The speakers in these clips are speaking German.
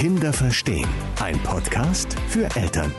Kinder verstehen. Ein Podcast für Eltern.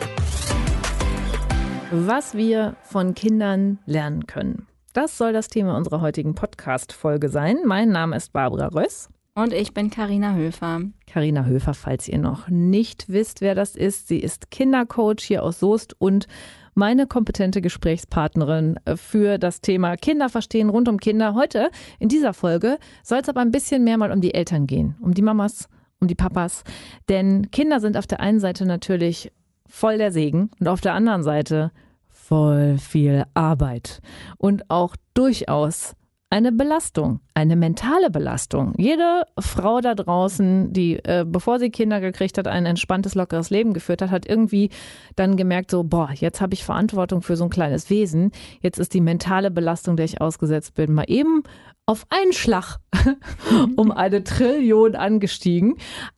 Was wir von Kindern lernen können. Das soll das Thema unserer heutigen Podcast-Folge sein. Mein Name ist Barbara Röss. Und ich bin Karina Höfer. Karina Höfer, falls ihr noch nicht wisst, wer das ist. Sie ist Kindercoach hier aus Soest und meine kompetente Gesprächspartnerin für das Thema Kinder verstehen rund um Kinder. Heute in dieser Folge soll es aber ein bisschen mehr mal um die Eltern gehen, um die Mamas, um die Papas. Denn Kinder sind auf der einen Seite natürlich voll der Segen und auf der anderen Seite voll viel Arbeit und auch durchaus eine Belastung, eine mentale Belastung. Jede Frau da draußen, die, äh, bevor sie Kinder gekriegt hat, ein entspanntes, lockeres Leben geführt hat, hat irgendwie dann gemerkt, so, boah, jetzt habe ich Verantwortung für so ein kleines Wesen. Jetzt ist die mentale Belastung, der ich ausgesetzt bin, mal eben auf einen Schlag um eine Trillion angestiegen.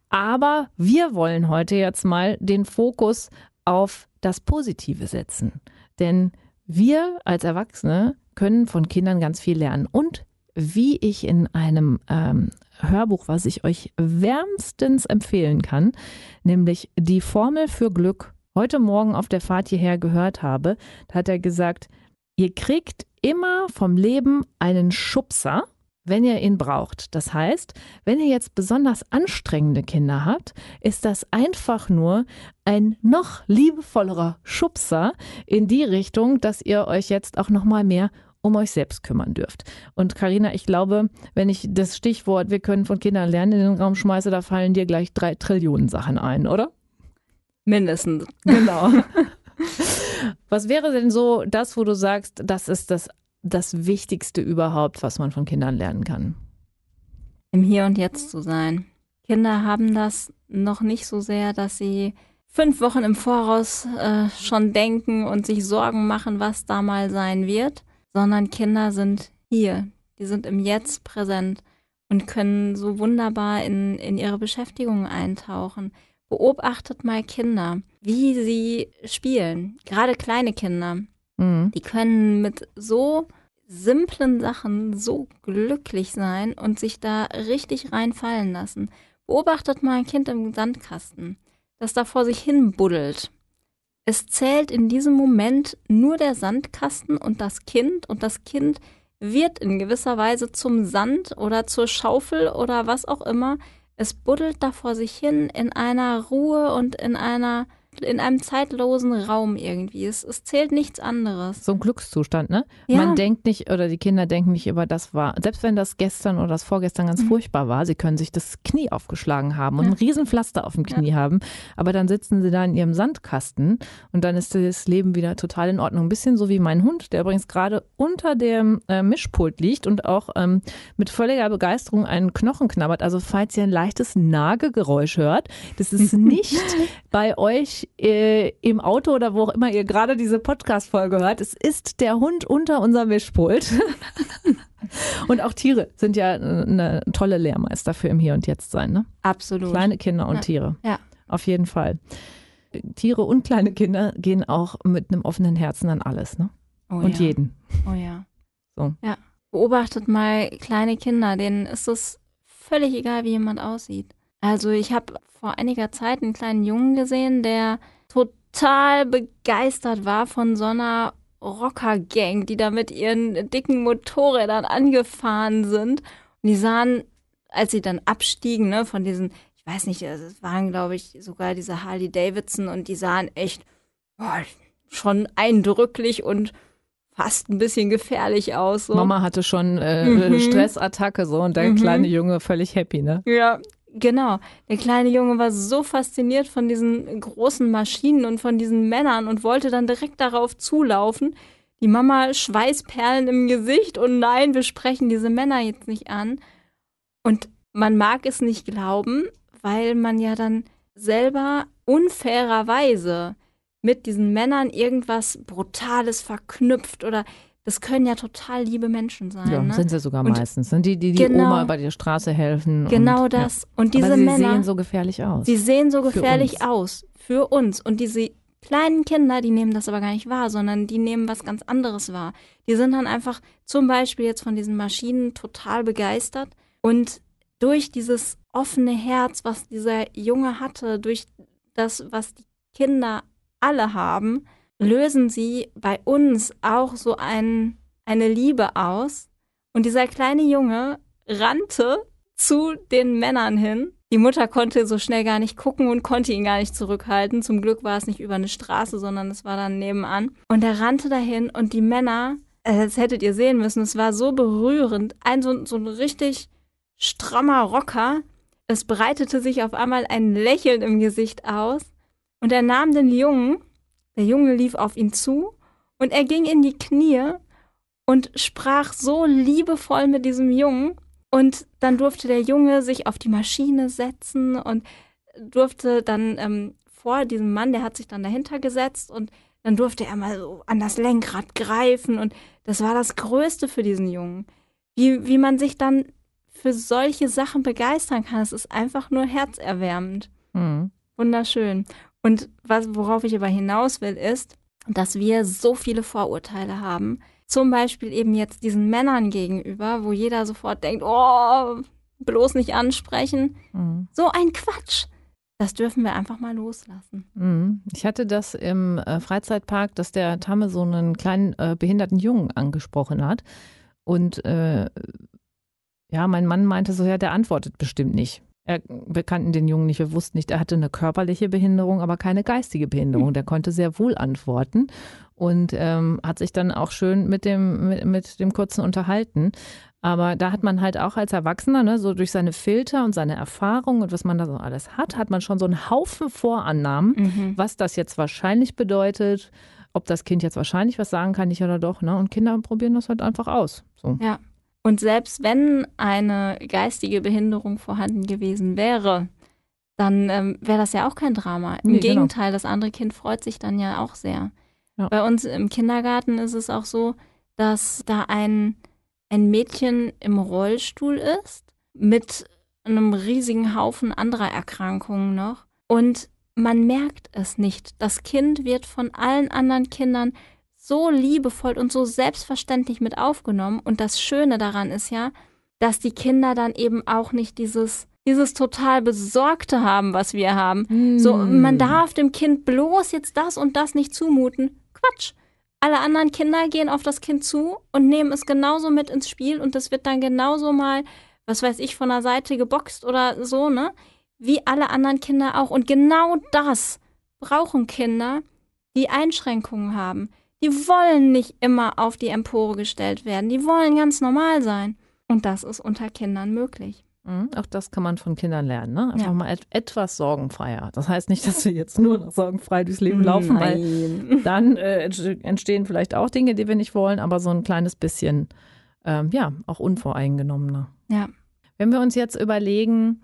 Aber wir wollen heute jetzt mal den Fokus auf das Positive setzen. Denn wir als Erwachsene können von Kindern ganz viel lernen. Und wie ich in einem ähm, Hörbuch, was ich euch wärmstens empfehlen kann, nämlich die Formel für Glück, heute Morgen auf der Fahrt hierher gehört habe, da hat er gesagt, ihr kriegt immer vom Leben einen Schubser, wenn ihr ihn braucht. Das heißt, wenn ihr jetzt besonders anstrengende Kinder habt, ist das einfach nur ein noch liebevollerer Schubser in die Richtung, dass ihr euch jetzt auch noch mal mehr um euch selbst kümmern dürft. Und Karina, ich glaube, wenn ich das Stichwort wir können von Kindern lernen in den Raum schmeiße, da fallen dir gleich drei Trillionen Sachen ein, oder? Mindestens. Genau. Was wäre denn so das, wo du sagst, das ist das das Wichtigste überhaupt, was man von Kindern lernen kann? Im Hier und Jetzt zu sein. Kinder haben das noch nicht so sehr, dass sie fünf Wochen im Voraus äh, schon denken und sich Sorgen machen, was da mal sein wird, sondern Kinder sind hier. Die sind im Jetzt präsent und können so wunderbar in, in ihre Beschäftigung eintauchen. Beobachtet mal Kinder, wie sie spielen, gerade kleine Kinder. Mhm. Die können mit so simplen Sachen so glücklich sein und sich da richtig reinfallen lassen. Beobachtet mal ein Kind im Sandkasten, das da vor sich hin buddelt. Es zählt in diesem Moment nur der Sandkasten und das Kind und das Kind wird in gewisser Weise zum Sand oder zur Schaufel oder was auch immer. Es buddelt da vor sich hin in einer Ruhe und in einer in einem zeitlosen Raum irgendwie. Es, es zählt nichts anderes. So ein Glückszustand, ne? Ja. Man denkt nicht, oder die Kinder denken nicht über das war, selbst wenn das gestern oder das vorgestern ganz mhm. furchtbar war, sie können sich das Knie aufgeschlagen haben und ja. ein Riesenpflaster auf dem Knie ja. haben, aber dann sitzen sie da in ihrem Sandkasten und dann ist das Leben wieder total in Ordnung. Ein bisschen so wie mein Hund, der übrigens gerade unter dem äh, Mischpult liegt und auch ähm, mit völliger Begeisterung einen Knochen knabbert. Also falls ihr ein leichtes Nagegeräusch hört, das ist nicht bei euch äh, im Auto oder wo auch immer ihr gerade diese Podcast-Folge hört. Es ist der Hund unter unserem Mischpult. und auch Tiere sind ja eine tolle Lehrmeister für im Hier und Jetzt sein. Ne? Absolut. Kleine Kinder und ja. Tiere. Ja. Auf jeden Fall. Tiere und kleine Kinder gehen auch mit einem offenen Herzen an alles. Ne? Oh, und ja. jeden. Oh ja. So. Ja. Beobachtet mal kleine Kinder, denen ist es völlig egal, wie jemand aussieht. Also ich habe vor einiger Zeit einen kleinen Jungen gesehen, der total begeistert war von so einer Rocker-Gang, die da mit ihren dicken Motorrädern angefahren sind. Und die sahen, als sie dann abstiegen, ne, von diesen, ich weiß nicht, es waren, glaube ich, sogar diese Harley Davidson und die sahen echt boah, schon eindrücklich und fast ein bisschen gefährlich aus. So. Mama hatte schon äh, mhm. Stressattacke so und der mhm. kleine Junge völlig happy, ne? Ja, Genau. Der kleine Junge war so fasziniert von diesen großen Maschinen und von diesen Männern und wollte dann direkt darauf zulaufen. Die Mama Schweißperlen im Gesicht und nein, wir sprechen diese Männer jetzt nicht an. Und man mag es nicht glauben, weil man ja dann selber unfairerweise mit diesen Männern irgendwas Brutales verknüpft oder das können ja total liebe Menschen sein. Ja, ne? sind sie sogar und meistens. Sind die, die die genau, Oma über die Straße helfen. Genau und, das. Ja. Und diese Aber sie Männer. sehen so gefährlich aus. Sie sehen so gefährlich für aus. Für uns. Und diese kleinen Kinder, die nehmen das aber gar nicht wahr, sondern die nehmen was ganz anderes wahr. Die sind dann einfach zum Beispiel jetzt von diesen Maschinen total begeistert und durch dieses offene Herz, was dieser Junge hatte, durch das, was die Kinder alle haben, lösen sie bei uns auch so ein, eine Liebe aus. Und dieser kleine Junge rannte zu den Männern hin. Die Mutter konnte so schnell gar nicht gucken und konnte ihn gar nicht zurückhalten. Zum Glück war es nicht über eine Straße, sondern es war dann nebenan. Und er rannte dahin und die Männer, äh, das hättet ihr sehen müssen, es war so berührend. Ein so, so ein richtig strammer Rocker. Es breitete sich auf einmal ein Lächeln im Gesicht aus. Und er nahm den Jungen, der Junge lief auf ihn zu und er ging in die Knie und sprach so liebevoll mit diesem Jungen. Und dann durfte der Junge sich auf die Maschine setzen und durfte dann ähm, vor diesem Mann, der hat sich dann dahinter gesetzt und dann durfte er mal so an das Lenkrad greifen und das war das Größte für diesen Jungen. Wie, wie man sich dann für solche Sachen begeistern kann, es ist einfach nur herzerwärmend. Mhm. Wunderschön. Und was, worauf ich aber hinaus will, ist, dass wir so viele Vorurteile haben, zum Beispiel eben jetzt diesen Männern gegenüber, wo jeder sofort denkt, oh, bloß nicht ansprechen. Mhm. So ein Quatsch. Das dürfen wir einfach mal loslassen. Mhm. Ich hatte das im äh, Freizeitpark, dass der Tamme so einen kleinen äh, behinderten Jungen angesprochen hat. Und äh, ja, mein Mann meinte so, ja, der antwortet bestimmt nicht. Er, wir kannten den Jungen nicht, wir wussten nicht, er hatte eine körperliche Behinderung, aber keine geistige Behinderung. Der konnte sehr wohl antworten und ähm, hat sich dann auch schön mit dem, mit, mit, dem Kurzen unterhalten. Aber da hat man halt auch als Erwachsener, ne, so durch seine Filter und seine Erfahrung und was man da so alles hat, hat man schon so einen Haufen Vorannahmen, mhm. was das jetzt wahrscheinlich bedeutet, ob das Kind jetzt wahrscheinlich was sagen kann, nicht oder doch. Ne? Und Kinder probieren das halt einfach aus. So. Ja. Und selbst wenn eine geistige Behinderung vorhanden gewesen wäre, dann ähm, wäre das ja auch kein Drama. Im nee, genau. Gegenteil, genau. das andere Kind freut sich dann ja auch sehr. Ja. Bei uns im Kindergarten ist es auch so, dass da ein, ein Mädchen im Rollstuhl ist mit einem riesigen Haufen anderer Erkrankungen noch. Und man merkt es nicht. Das Kind wird von allen anderen Kindern so liebevoll und so selbstverständlich mit aufgenommen. Und das Schöne daran ist ja, dass die Kinder dann eben auch nicht dieses dieses total Besorgte haben, was wir haben. Mm. So, man darf dem Kind bloß jetzt das und das nicht zumuten. Quatsch. Alle anderen Kinder gehen auf das Kind zu und nehmen es genauso mit ins Spiel und das wird dann genauso mal, was weiß ich, von der Seite geboxt oder so, ne? Wie alle anderen Kinder auch. Und genau das brauchen Kinder, die Einschränkungen haben. Die wollen nicht immer auf die Empore gestellt werden. Die wollen ganz normal sein. Und das ist unter Kindern möglich. Mhm, auch das kann man von Kindern lernen, ne? Einfach ja. mal et etwas sorgenfreier. Das heißt nicht, dass wir jetzt nur noch sorgenfrei durchs Leben laufen, Nein. weil dann äh, entstehen vielleicht auch Dinge, die wir nicht wollen, aber so ein kleines bisschen, ähm, ja, auch unvoreingenommener. Ja. Wenn wir uns jetzt überlegen,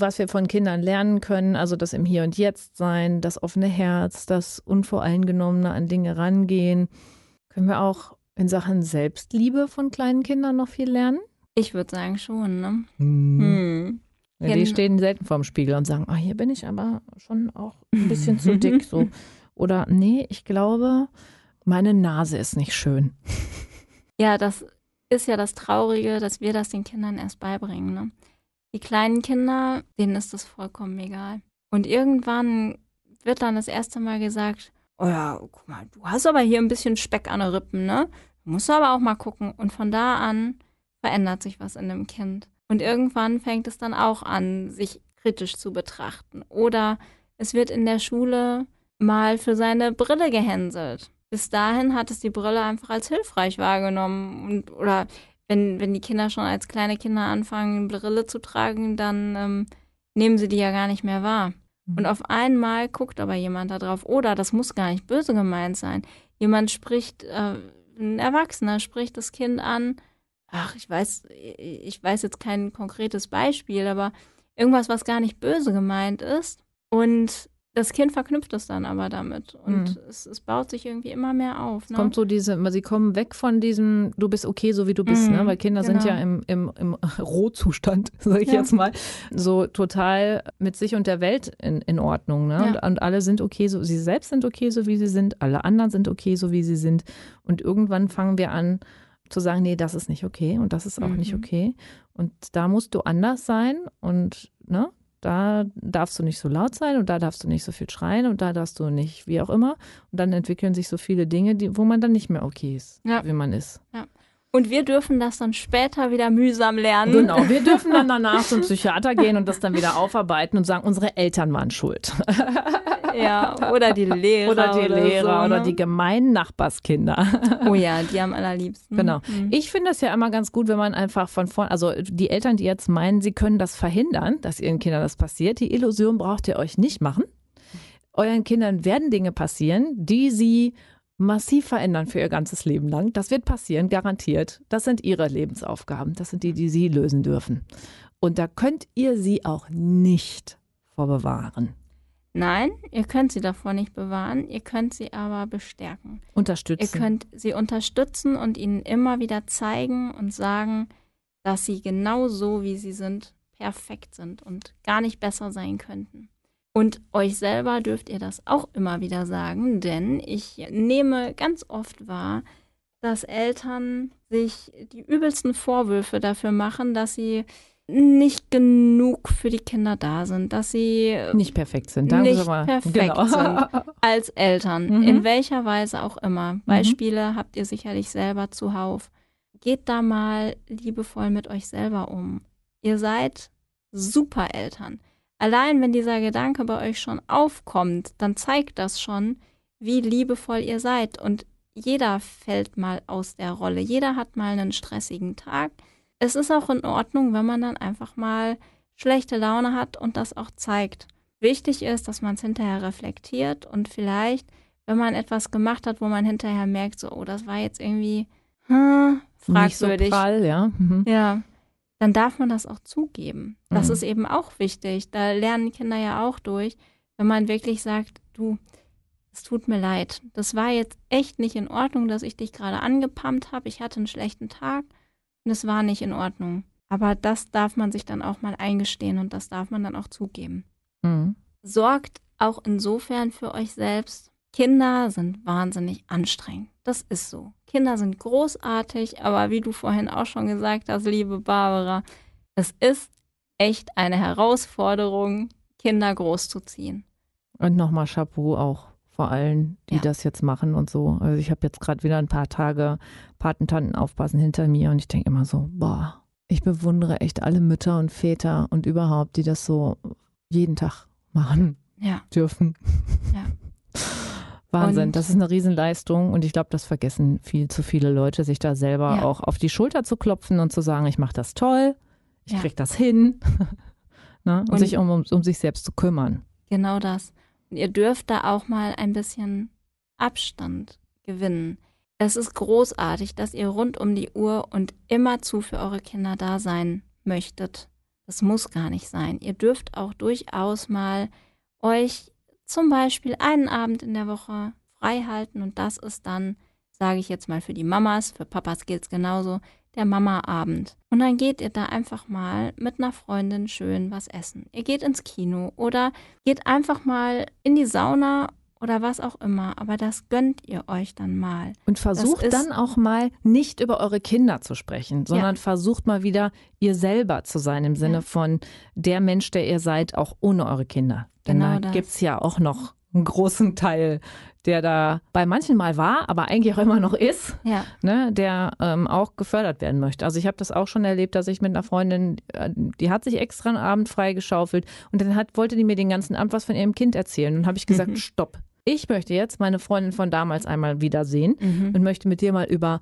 was wir von Kindern lernen können, also das im Hier und Jetzt sein, das offene Herz, das Unvoreingenommene an Dinge rangehen. Können wir auch in Sachen Selbstliebe von kleinen Kindern noch viel lernen? Ich würde sagen schon, ne? Hm. Hm. Ja, die stehen selten vorm Spiegel und sagen, oh, hier bin ich aber schon auch ein bisschen zu dick. So. Oder nee, ich glaube, meine Nase ist nicht schön. Ja, das ist ja das Traurige, dass wir das den Kindern erst beibringen. Ne? Die kleinen Kinder, denen ist das vollkommen egal. Und irgendwann wird dann das erste Mal gesagt, oh ja, guck mal, du hast aber hier ein bisschen Speck an den Rippen, ne? Du musst aber auch mal gucken. Und von da an verändert sich was in dem Kind. Und irgendwann fängt es dann auch an, sich kritisch zu betrachten. Oder es wird in der Schule mal für seine Brille gehänselt. Bis dahin hat es die Brille einfach als hilfreich wahrgenommen. Und, oder wenn, wenn die Kinder schon als kleine Kinder anfangen, Brille zu tragen, dann ähm, nehmen sie die ja gar nicht mehr wahr. Mhm. Und auf einmal guckt aber jemand da drauf. Oder das muss gar nicht böse gemeint sein. Jemand spricht, äh, ein Erwachsener spricht das Kind an. Ach, ich weiß, ich weiß jetzt kein konkretes Beispiel, aber irgendwas, was gar nicht böse gemeint ist. Und das Kind verknüpft es dann aber damit und mhm. es, es, baut sich irgendwie immer mehr auf. Ne? Kommt so diese, sie kommen weg von diesem, du bist okay, so wie du bist, ne? mhm, ne? weil Kinder genau. sind ja im, im, im Rohzustand, sage ich ja. jetzt mal, so total mit sich und der Welt in, in Ordnung. Ne? Ja. Und, und, alle sind okay, so sie selbst sind okay, so wie sie sind, alle anderen sind okay, so wie sie sind. Und irgendwann fangen wir an, zu sagen, nee, das ist nicht okay und das ist auch Mhm. nicht okay. Und da musst du anders sein und ne, da darfst du nicht so laut sein und da darfst du nicht so viel schreien und da darfst du nicht, wie auch immer. Und dann entwickeln sich so viele Dinge, die, wo man dann nicht mehr okay ist, Ja. wie man ist. Und wir dürfen das dann später wieder mühsam lernen. Genau, wir dürfen dann danach zum Psychiater gehen und das dann wieder aufarbeiten und sagen, unsere Eltern waren schuld. Ja, oder die Lehrer. Oder die Lehrer so, oder ne? die gemeinen Nachbarskinder. Oh ja, die am allerliebsten. Genau. Mhm. Ich finde es ja immer ganz gut, wenn man einfach von vorn, also die Eltern, die jetzt meinen, sie können das verhindern, dass ihren Kindern das passiert, die Illusion braucht ihr euch nicht machen. Euren Kindern werden Dinge passieren, die sie massiv verändern für ihr ganzes Leben lang. Das wird passieren, garantiert. Das sind ihre Lebensaufgaben. Das sind die, die sie lösen dürfen. Und da könnt ihr sie auch nicht vorbewahren. Nein, ihr könnt sie davor nicht bewahren, ihr könnt sie aber bestärken. Ihr Unterstützen. könnt sie unterstützen und ihnen immer wieder zeigen und sagen, dass sie genau so, wie sie sind, perfekt sind und gar nicht besser sein könnten. Und euch selber dürft ihr das auch immer wieder sagen, denn ich nehme ganz oft wahr, dass Eltern sich die übelsten Vorwürfe dafür machen, dass sie nicht genug für die Kinder da sind, dass sie nicht perfekt sind. Danke nicht mal. perfekt genau. sind. als Eltern, Mhm. in welcher Weise auch immer. Beispiele habt ihr sicherlich selber zuhauf. Geht da mal liebevoll mit euch selber um. Ihr seid super Eltern. Allein wenn dieser Gedanke bei euch schon aufkommt, dann zeigt das schon, wie liebevoll ihr seid. Und jeder fällt mal aus der Rolle. Jeder hat mal einen stressigen Tag. Es ist auch in Ordnung, wenn man dann einfach mal schlechte Laune hat und das auch zeigt. Wichtig ist, dass man es hinterher reflektiert und vielleicht, wenn man etwas gemacht hat, wo man hinterher merkt, so, oh, das war jetzt irgendwie hm, Nicht so fragwürdig. prall, ja. Mhm. Ja, dann darf man das auch zugeben. Das Mhm. ist eben auch wichtig. Da lernen Kinder ja auch durch, wenn man wirklich sagt, du, es tut mir leid. Das war jetzt echt nicht in Ordnung, dass ich dich gerade angepumpt habe. Ich hatte einen schlechten Tag und es war nicht in Ordnung. Aber das darf man sich dann auch mal eingestehen und das darf man dann auch zugeben. Mhm. Sorgt auch insofern für euch selbst. Kinder sind wahnsinnig anstrengend. Das ist so. Kinder sind großartig, aber wie du vorhin auch schon gesagt hast, liebe Barbara, es ist echt eine Herausforderung, Kinder großzuziehen. Und nochmal Chapeau auch vor allen, die Ja. das jetzt machen und so. Also ich habe jetzt gerade wieder ein paar Tage Patentanten aufpassen hinter mir und ich denke immer so, boah, ich bewundere echt alle Mütter und Väter und überhaupt, die das so jeden Tag machen Ja. dürfen. Ja. Wahnsinn, Und- das ist eine Riesenleistung und ich glaube, das vergessen viel zu viele Leute, sich da selber Ja. auch auf die Schulter zu klopfen und zu sagen, ich mache das toll, ich Ja. krieg das hin. ne? und, Und- sich um, um, um sich selbst zu kümmern. Genau das. Und ihr dürft da auch mal ein bisschen Abstand gewinnen. Es ist großartig, dass ihr rund um die Uhr und immerzu für eure Kinder da sein möchtet. Das muss gar nicht sein. Ihr dürft auch durchaus mal euch zum Beispiel einen Abend in der Woche frei halten und das ist dann, sage ich jetzt mal für die Mamas, für Papas gilt es genauso, der Mama-Abend. Und dann geht ihr da einfach mal mit einer Freundin schön was essen. Ihr geht ins Kino oder geht einfach mal in die Sauna oder was auch immer. Aber das gönnt ihr euch dann mal. Und versucht dann auch mal nicht über eure Kinder zu sprechen, sondern versucht mal wieder ihr selber zu sein im Sinne Ja. von der Mensch, der ihr seid, auch ohne eure Kinder. Denn Genau da gibt es ja auch noch einen großen Teil, der da bei manchen mal war, aber eigentlich auch immer noch ist, Ja, ne, der ähm, auch gefördert werden möchte. Also ich habe das auch schon erlebt, dass ich mit einer Freundin, äh, die hat sich extra einen Abend freigeschaufelt und dann hat, wollte die mir den ganzen Abend was von ihrem Kind erzählen. Und habe ich gesagt, Mhm. stopp. Ich möchte jetzt meine Freundin von damals einmal wiedersehen mhm. und möchte mit dir mal über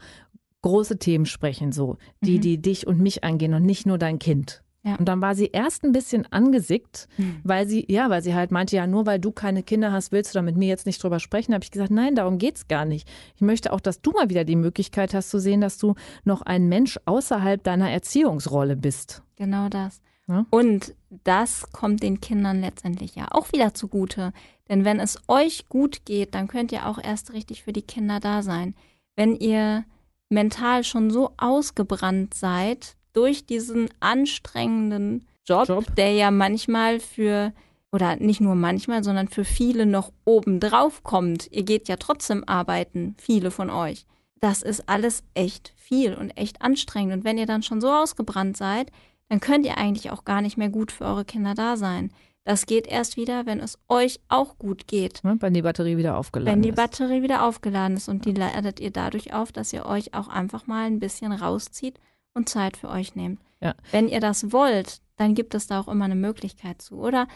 große Themen sprechen, so die, Mhm. die dich und mich angehen und nicht nur dein Kind. Ja. Und dann war sie erst ein bisschen angesickt, Mhm. weil sie, ja, weil sie halt meinte, ja, nur weil du keine Kinder hast, willst du da mit mir jetzt nicht drüber sprechen. habe ich gesagt, nein, darum geht's gar nicht. Ich möchte auch, dass du mal wieder die Möglichkeit hast zu sehen, dass du noch ein Mensch außerhalb deiner Erziehungsrolle bist. Genau das. Ja. Und das kommt den Kindern letztendlich ja auch wieder zugute. Denn wenn es euch gut geht, dann könnt ihr auch erst richtig für die Kinder da sein. Wenn ihr mental schon so ausgebrannt seid durch diesen anstrengenden Job, Job. der ja manchmal für, oder nicht nur manchmal, sondern für viele noch obendrauf kommt. Ihr geht ja trotzdem arbeiten, viele von euch. das ist alles echt viel und echt anstrengend. Und wenn ihr dann schon so ausgebrannt seid, dann könnt ihr eigentlich auch gar nicht mehr gut für eure Kinder da sein. Das geht erst wieder, wenn es euch auch gut geht. Ne, wenn die Batterie wieder aufgeladen ist. Wenn die Batterie wieder aufgeladen ist und die ladet ihr dadurch auf, dass ihr euch auch einfach mal ein bisschen rauszieht und Zeit für euch nehmt. Ja. Wenn ihr das wollt, dann gibt es da auch immer eine Möglichkeit zu. Oder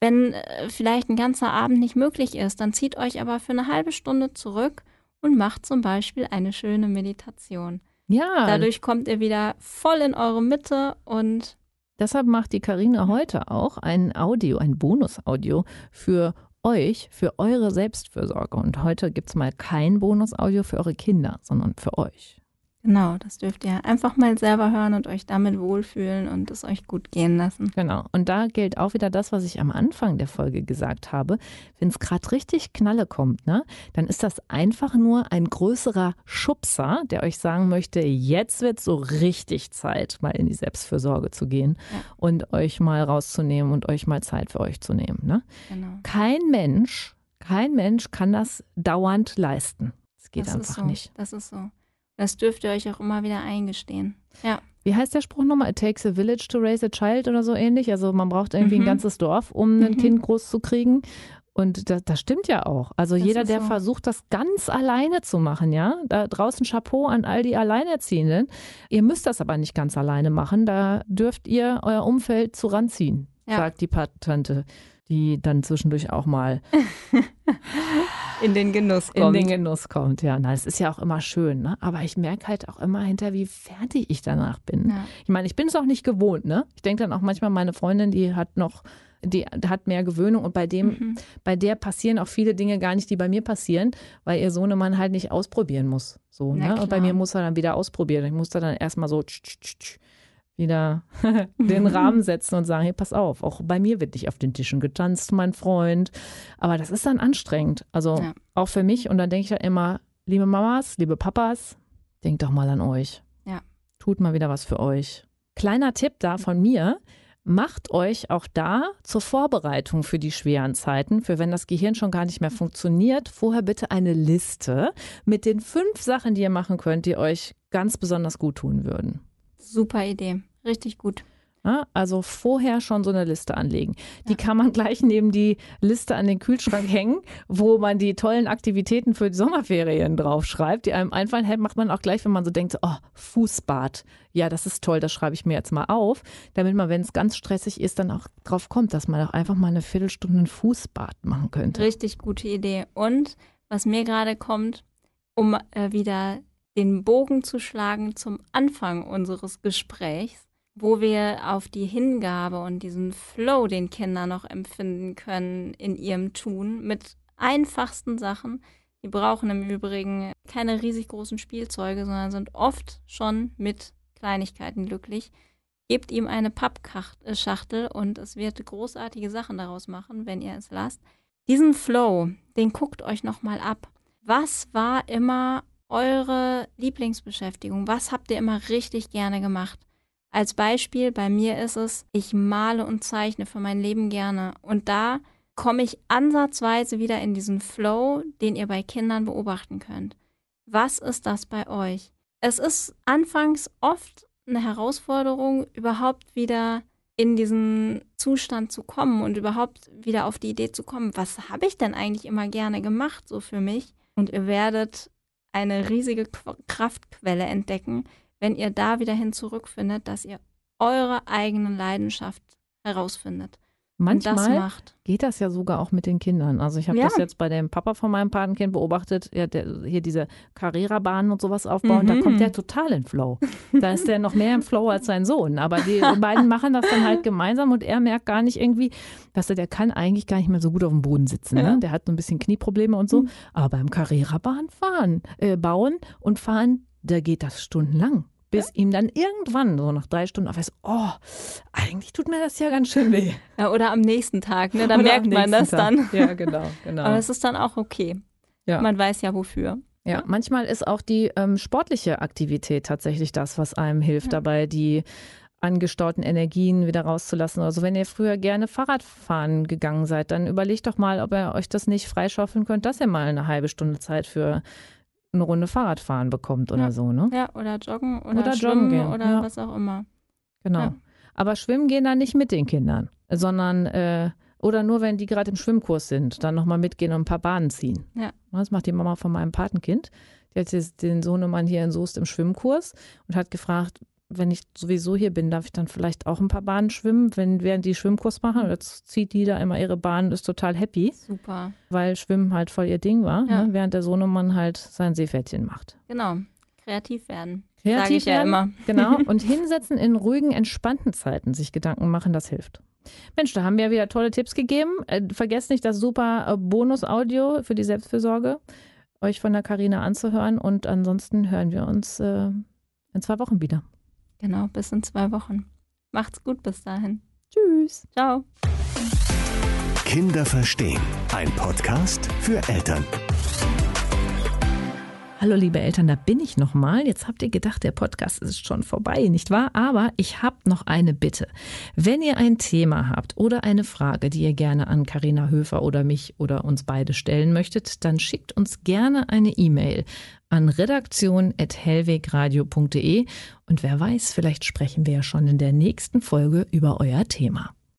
wenn äh, vielleicht ein ganzer Abend nicht möglich ist, dann zieht euch aber für eine halbe Stunde zurück und macht zum Beispiel eine schöne Meditation. Ja. Dadurch kommt ihr wieder voll in eure Mitte und Deshalb macht die Karina heute auch ein Audio, ein Bonus-Audio für euch, für eure Selbstfürsorge. Und heute gibt es mal kein Bonus-Audio für eure Kinder, sondern für euch. Genau, das dürft ihr einfach mal selber hören und euch damit wohlfühlen und es euch gut gehen lassen. Genau. Und da gilt auch wieder das, was ich am Anfang der Folge gesagt habe. Wenn es gerade richtig Knalle kommt, ne, dann ist das einfach nur ein größerer Schubser, der euch sagen möchte, jetzt wird so richtig Zeit, mal in die Selbstfürsorge zu gehen Ja. und euch mal rauszunehmen und euch mal Zeit für euch zu nehmen. Ne? Genau. Kein Mensch, kein Mensch kann das dauernd leisten. Das geht das einfach ist so. nicht. Das ist so. Das dürft ihr euch auch immer wieder eingestehen. Ja. Wie heißt der Spruch nochmal? It takes a village to raise a child oder so ähnlich. Also man braucht irgendwie Mhm. ein ganzes Dorf, um ein Mhm. Kind groß zu kriegen. Und das, das stimmt ja auch. Also Das jeder, der so. versucht, das ganz alleine zu machen, ja, da draußen Chapeau an all die Alleinerziehenden. Ihr müsst das aber nicht ganz alleine machen. Da dürft ihr euer Umfeld zu ranziehen, Ja. sagt die Patentante, die dann zwischendurch auch mal In den Genuss in den Genuss kommt. Ja, na, es ist ja auch immer schön, ne? Aber ich merke halt auch immer hinter, wie fertig ich danach bin. Ja. Ich meine, ich bin es auch nicht gewohnt, ne? Ich denke dann auch manchmal, meine Freundin, die hat noch, die hat mehr Gewöhnung und bei dem, Mhm. bei der passieren auch viele Dinge gar nicht, die bei mir passieren, weil ihr Sohnemann halt nicht ausprobieren muss. So, Na ne? Und bei mir muss er dann wieder ausprobieren. Ich muss da dann erstmal so tsch, tsch, tsch, wieder den Rahmen setzen und sagen, hey, pass auf, auch bei mir wird nicht auf den Tischen getanzt, mein Freund. Aber das ist dann anstrengend. Also Ja. auch für mich. Und dann denke ich ja immer, liebe Mamas, liebe Papas, denkt doch mal an euch. Ja. Tut mal wieder was für euch. Kleiner Tipp da von mir. Macht euch auch da zur Vorbereitung für die schweren Zeiten, für wenn das Gehirn schon gar nicht mehr funktioniert, vorher bitte eine Liste mit den fünf Sachen, die ihr machen könnt, die euch ganz besonders gut tun würden. Super Idee. Richtig gut. Ja, also vorher schon so eine Liste anlegen. Die kann man gleich neben die Liste an den Kühlschrank hängen, wo man die tollen Aktivitäten für die Sommerferien draufschreibt, die einem einfallen. Hey, macht man auch gleich, wenn man so denkt, so, oh, Fußbad. Ja, das ist toll, das schreibe ich mir jetzt mal auf, damit man, wenn es ganz stressig ist, dann auch drauf kommt, dass man auch einfach mal eine Viertelstunde ein Fußbad machen könnte. Richtig gute Idee. Und was mir gerade kommt, um äh, wieder den Bogen zu schlagen zum Anfang unseres Gesprächs, wo wir auf die Hingabe und diesen Flow, den Kinder noch empfinden können in ihrem Tun, mit einfachsten Sachen. Die brauchen im Übrigen keine riesig großen Spielzeuge, sondern sind oft schon mit Kleinigkeiten glücklich. Gebt ihm eine Pappschachtel und es wird großartige Sachen daraus machen, wenn ihr es lasst. Diesen Flow, den guckt euch nochmal ab. Was war immer eure Lieblingsbeschäftigung? Was habt ihr immer richtig gerne gemacht? Als Beispiel, bei mir ist es, ich male und zeichne für mein Leben gerne. Und da komme ich ansatzweise wieder in diesen Flow, den ihr bei Kindern beobachten könnt. Was ist das bei euch? Es ist anfangs oft eine Herausforderung, überhaupt wieder in diesen Zustand zu kommen und überhaupt wieder auf die Idee zu kommen, was habe ich denn eigentlich immer gerne gemacht, so für mich? Und ihr werdet eine riesige Qu- Kraftquelle entdecken, wenn ihr da wieder hin zurückfindet, dass ihr eure eigene Leidenschaft herausfindet das Manchmal macht. geht das ja sogar auch mit den Kindern. Also ich habe Ja. das jetzt bei dem Papa von meinem Patenkind beobachtet, ja, der, hier diese Carrera-Bahnen und sowas aufbauen, da Mhm. kommt der total in Flow. Da ist der noch mehr im Flow als sein Sohn. Aber die beiden machen das dann halt gemeinsam und er merkt gar nicht irgendwie, dass er, der kann eigentlich gar nicht mehr so gut auf dem Boden sitzen. Ja. Ne? Der hat so ein bisschen Knieprobleme und so. Mhm. Aber beim Carrera-Bahn fahren, äh, bauen und fahren, da geht das stundenlang. Bis ihm dann irgendwann, so nach drei Stunden, aufweist, oh, eigentlich tut mir das ja ganz schön weh. Ja, oder am nächsten Tag, ne? Da Oder merkt man das Tag. dann. Ja, genau, genau. Aber es ist dann auch okay. Ja. Man weiß ja wofür. Ja, manchmal ist auch die ähm, sportliche Aktivität tatsächlich das, was einem hilft, Ja. dabei die angestauten Energien wieder rauszulassen. Also wenn ihr früher gerne Fahrradfahren gegangen seid, dann überlegt doch mal, ob ihr euch das nicht freischaufeln könnt, dass ihr mal eine halbe Stunde Zeit für eine Runde Fahrrad fahren bekommt oder Ja. so, ne? Ja, oder joggen oder, Oder schwimmen joggen gehen, oder ja. was auch immer. Genau. Ja. Aber schwimmen gehen dann nicht mit den Kindern, sondern äh, oder nur wenn die gerade im Schwimmkurs sind, dann nochmal mitgehen und ein paar Bahnen ziehen. Ja. Das macht die Mama von meinem Patenkind. Die hat jetzt den Sohnemann hier in Soest im Schwimmkurs und hat gefragt, wenn ich sowieso hier bin, darf ich dann vielleicht auch ein paar Bahnen schwimmen, wenn während die Schwimmkurs machen. Jetzt zieht die da immer ihre Bahn und ist total happy, Super. weil Schwimmen halt voll ihr Ding war, Ja. ne? während der Sohnemann halt sein Seepferdchen macht. Genau. Kreativ werden. Kreativ ich ja werden. immer. Genau. Und hinsetzen in ruhigen, entspannten Zeiten, sich Gedanken machen, das hilft. Mensch, da haben wir wieder tolle Tipps gegeben. Äh, vergesst nicht das super äh, Bonus-Audio für die Selbstfürsorge, euch von der Karina anzuhören. Und ansonsten hören wir uns äh, in zwei Wochen wieder. Genau, bis in zwei Wochen. Macht's gut bis dahin. Tschüss. Ciao. Kinder verstehen. Ein Podcast für Eltern. Hallo liebe Eltern, da bin ich nochmal. Jetzt habt ihr gedacht, der Podcast ist schon vorbei, nicht wahr? Aber ich habe noch eine Bitte. Wenn ihr ein Thema habt oder eine Frage, die ihr gerne an Karina Höfer oder mich oder uns beide stellen möchtet, dann schickt uns gerne eine E-Mail an redaktion.hellwegradio.de und wer weiß, vielleicht sprechen wir ja schon in der nächsten Folge über euer Thema.